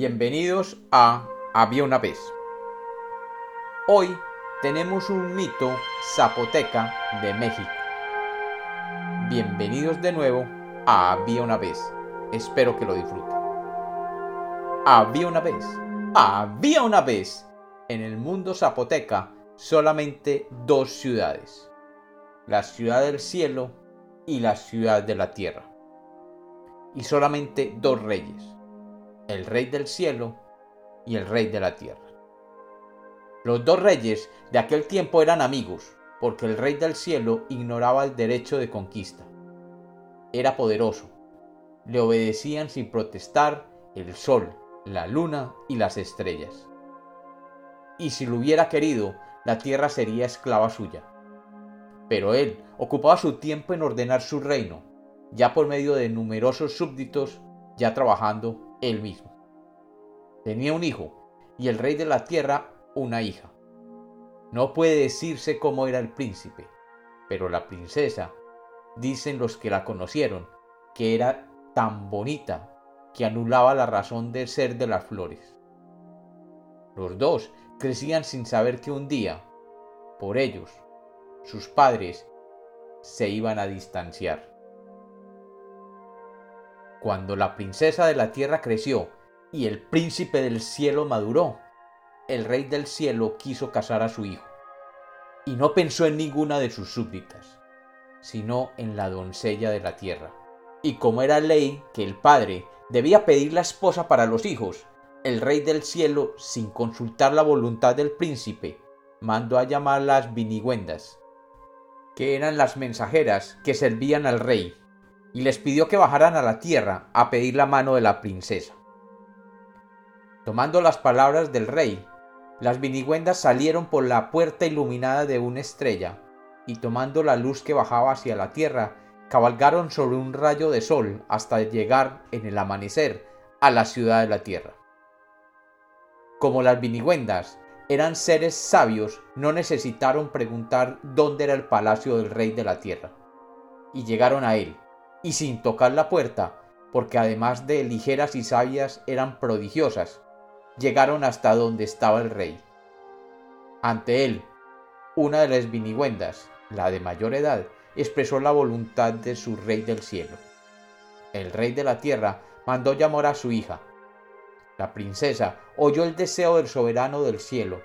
Bienvenidos a Había una vez. Hoy tenemos un mito zapoteca de México. Bienvenidos de nuevo a Había una vez. Espero que lo disfruten. Había una vez. Había una vez. En el mundo zapoteca solamente dos ciudades. La ciudad del cielo y la ciudad de la tierra. Y solamente dos reyes el rey del cielo y el rey de la tierra. Los dos reyes de aquel tiempo eran amigos, porque el rey del cielo ignoraba el derecho de conquista. Era poderoso. Le obedecían sin protestar el sol, la luna y las estrellas. Y si lo hubiera querido, la tierra sería esclava suya. Pero él ocupaba su tiempo en ordenar su reino, ya por medio de numerosos súbditos, ya trabajando él mismo. Tenía un hijo y el rey de la tierra una hija. No puede decirse cómo era el príncipe, pero la princesa, dicen los que la conocieron, que era tan bonita que anulaba la razón de ser de las flores. Los dos crecían sin saber que un día, por ellos, sus padres se iban a distanciar. Cuando la princesa de la tierra creció y el príncipe del cielo maduró, el rey del cielo quiso casar a su hijo, y no pensó en ninguna de sus súbditas, sino en la doncella de la tierra. Y como era ley que el padre debía pedir la esposa para los hijos, el rey del cielo, sin consultar la voluntad del príncipe, mandó a llamar las vinigüendas, que eran las mensajeras que servían al rey y les pidió que bajaran a la tierra a pedir la mano de la princesa. Tomando las palabras del rey, las vinigüendas salieron por la puerta iluminada de una estrella, y tomando la luz que bajaba hacia la tierra, cabalgaron sobre un rayo de sol hasta llegar en el amanecer a la ciudad de la tierra. Como las vinigüendas eran seres sabios, no necesitaron preguntar dónde era el palacio del rey de la tierra, y llegaron a él y sin tocar la puerta, porque además de ligeras y sabias eran prodigiosas, llegaron hasta donde estaba el rey. Ante él, una de las vinigüendas, la de mayor edad, expresó la voluntad de su rey del cielo. El rey de la tierra mandó llamar a su hija. La princesa oyó el deseo del soberano del cielo,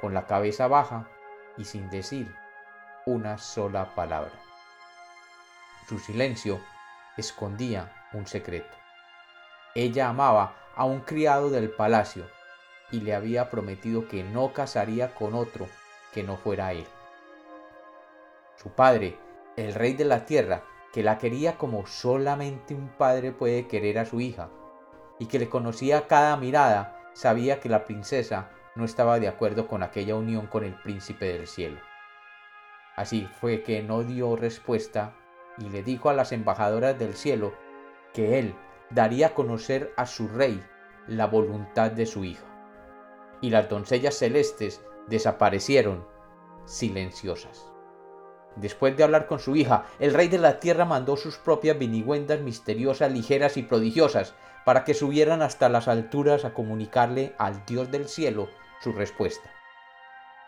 con la cabeza baja y sin decir una sola palabra. Su silencio escondía un secreto. Ella amaba a un criado del palacio y le había prometido que no casaría con otro que no fuera él. Su padre, el rey de la tierra, que la quería como solamente un padre puede querer a su hija, y que le conocía cada mirada, sabía que la princesa no estaba de acuerdo con aquella unión con el príncipe del cielo. Así fue que no dio respuesta y le dijo a las embajadoras del cielo que él daría a conocer a su rey la voluntad de su hija. Y las doncellas celestes desaparecieron silenciosas. Después de hablar con su hija, el rey de la tierra mandó sus propias vinigüendas misteriosas, ligeras y prodigiosas, para que subieran hasta las alturas a comunicarle al Dios del cielo su respuesta.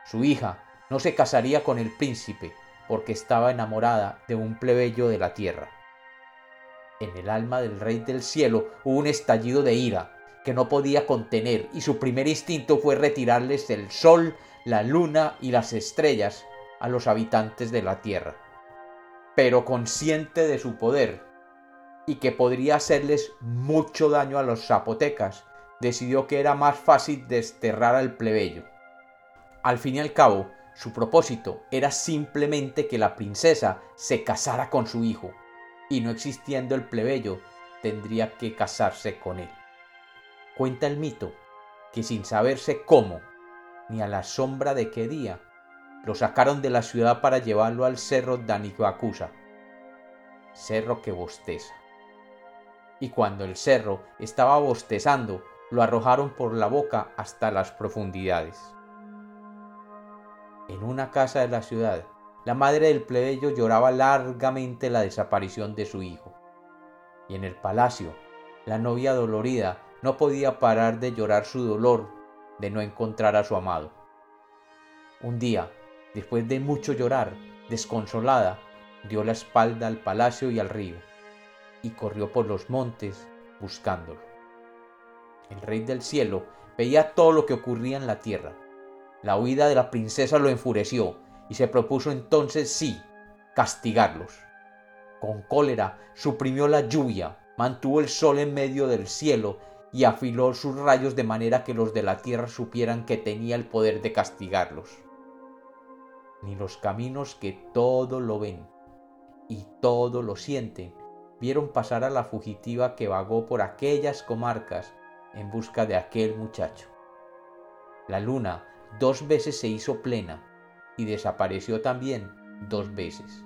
Su hija no se casaría con el príncipe, porque estaba enamorada de un plebeyo de la tierra. En el alma del rey del cielo hubo un estallido de ira que no podía contener y su primer instinto fue retirarles el sol, la luna y las estrellas a los habitantes de la tierra. Pero consciente de su poder y que podría hacerles mucho daño a los zapotecas, decidió que era más fácil desterrar al plebeyo. Al fin y al cabo, su propósito era simplemente que la princesa se casara con su hijo, y no existiendo el plebeyo, tendría que casarse con él. Cuenta el mito que sin saberse cómo, ni a la sombra de qué día, lo sacaron de la ciudad para llevarlo al cerro Daniguacusa, cerro que bosteza. Y cuando el cerro estaba bostezando, lo arrojaron por la boca hasta las profundidades. En una casa de la ciudad, la madre del plebeyo lloraba largamente la desaparición de su hijo. Y en el palacio, la novia dolorida no podía parar de llorar su dolor de no encontrar a su amado. Un día, después de mucho llorar, desconsolada, dio la espalda al palacio y al río, y corrió por los montes buscándolo. El rey del cielo veía todo lo que ocurría en la tierra. La huida de la princesa lo enfureció y se propuso entonces sí castigarlos. Con cólera suprimió la lluvia, mantuvo el sol en medio del cielo y afiló sus rayos de manera que los de la tierra supieran que tenía el poder de castigarlos. Ni los caminos que todo lo ven y todo lo sienten vieron pasar a la fugitiva que vagó por aquellas comarcas en busca de aquel muchacho. La luna dos veces se hizo plena y desapareció también dos veces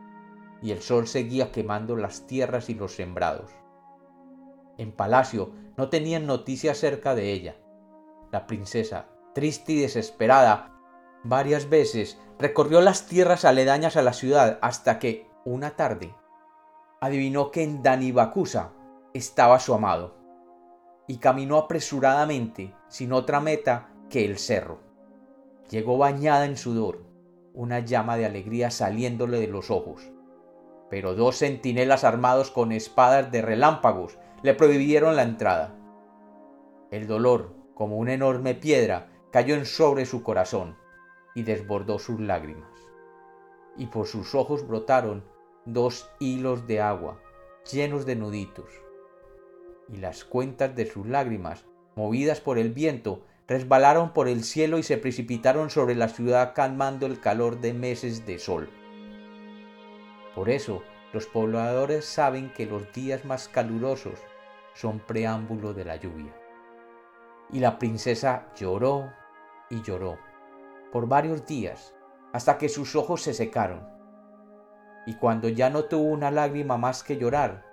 y el sol seguía quemando las tierras y los sembrados. En palacio no tenían noticia acerca de ella. La princesa, triste y desesperada, varias veces recorrió las tierras aledañas a la ciudad hasta que, una tarde, adivinó que en Danibacusa estaba su amado, y caminó apresuradamente sin otra meta que el cerro. Llegó bañada en sudor, una llama de alegría saliéndole de los ojos pero dos centinelas armados con espadas de relámpagos le prohibieron la entrada. El dolor, como una enorme piedra, cayó en sobre su corazón y desbordó sus lágrimas. Y por sus ojos brotaron dos hilos de agua, llenos de nuditos. Y las cuentas de sus lágrimas, movidas por el viento, resbalaron por el cielo y se precipitaron sobre la ciudad calmando el calor de meses de sol. Por eso, los pobladores saben que los días más calurosos son preámbulo de la lluvia. Y la princesa lloró y lloró por varios días hasta que sus ojos se secaron. Y cuando ya no tuvo una lágrima más que llorar,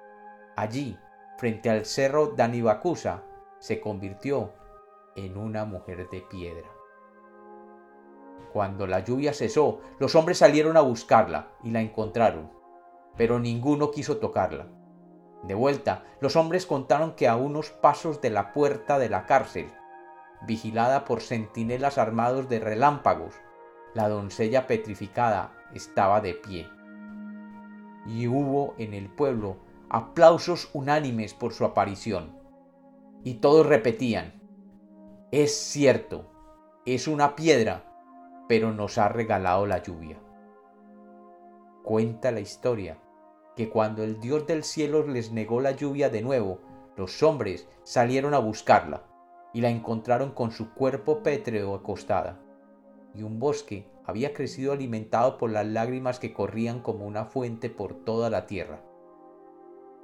allí, frente al cerro Danibacusa, se convirtió en una mujer de piedra. Cuando la lluvia cesó, los hombres salieron a buscarla y la encontraron, pero ninguno quiso tocarla. De vuelta, los hombres contaron que a unos pasos de la puerta de la cárcel, vigilada por centinelas armados de relámpagos, la doncella petrificada estaba de pie. Y hubo en el pueblo aplausos unánimes por su aparición. Y todos repetían, es cierto, es una piedra pero nos ha regalado la lluvia. Cuenta la historia que cuando el Dios del cielo les negó la lluvia de nuevo, los hombres salieron a buscarla y la encontraron con su cuerpo pétreo acostada. Y un bosque había crecido alimentado por las lágrimas que corrían como una fuente por toda la tierra.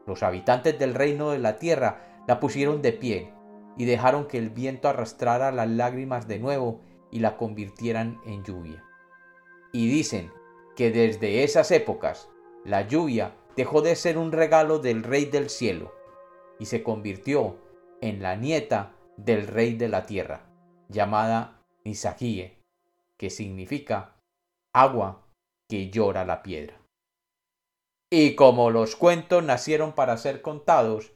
Los habitantes del reino de la tierra la pusieron de pie y dejaron que el viento arrastrara las lágrimas de nuevo y la convirtieran en lluvia. Y dicen que desde esas épocas la lluvia dejó de ser un regalo del Rey del cielo y se convirtió en la nieta del Rey de la tierra, llamada Nisagie, que significa agua que llora la piedra. Y como los cuentos nacieron para ser contados,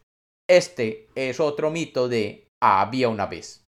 este es otro mito de había una vez.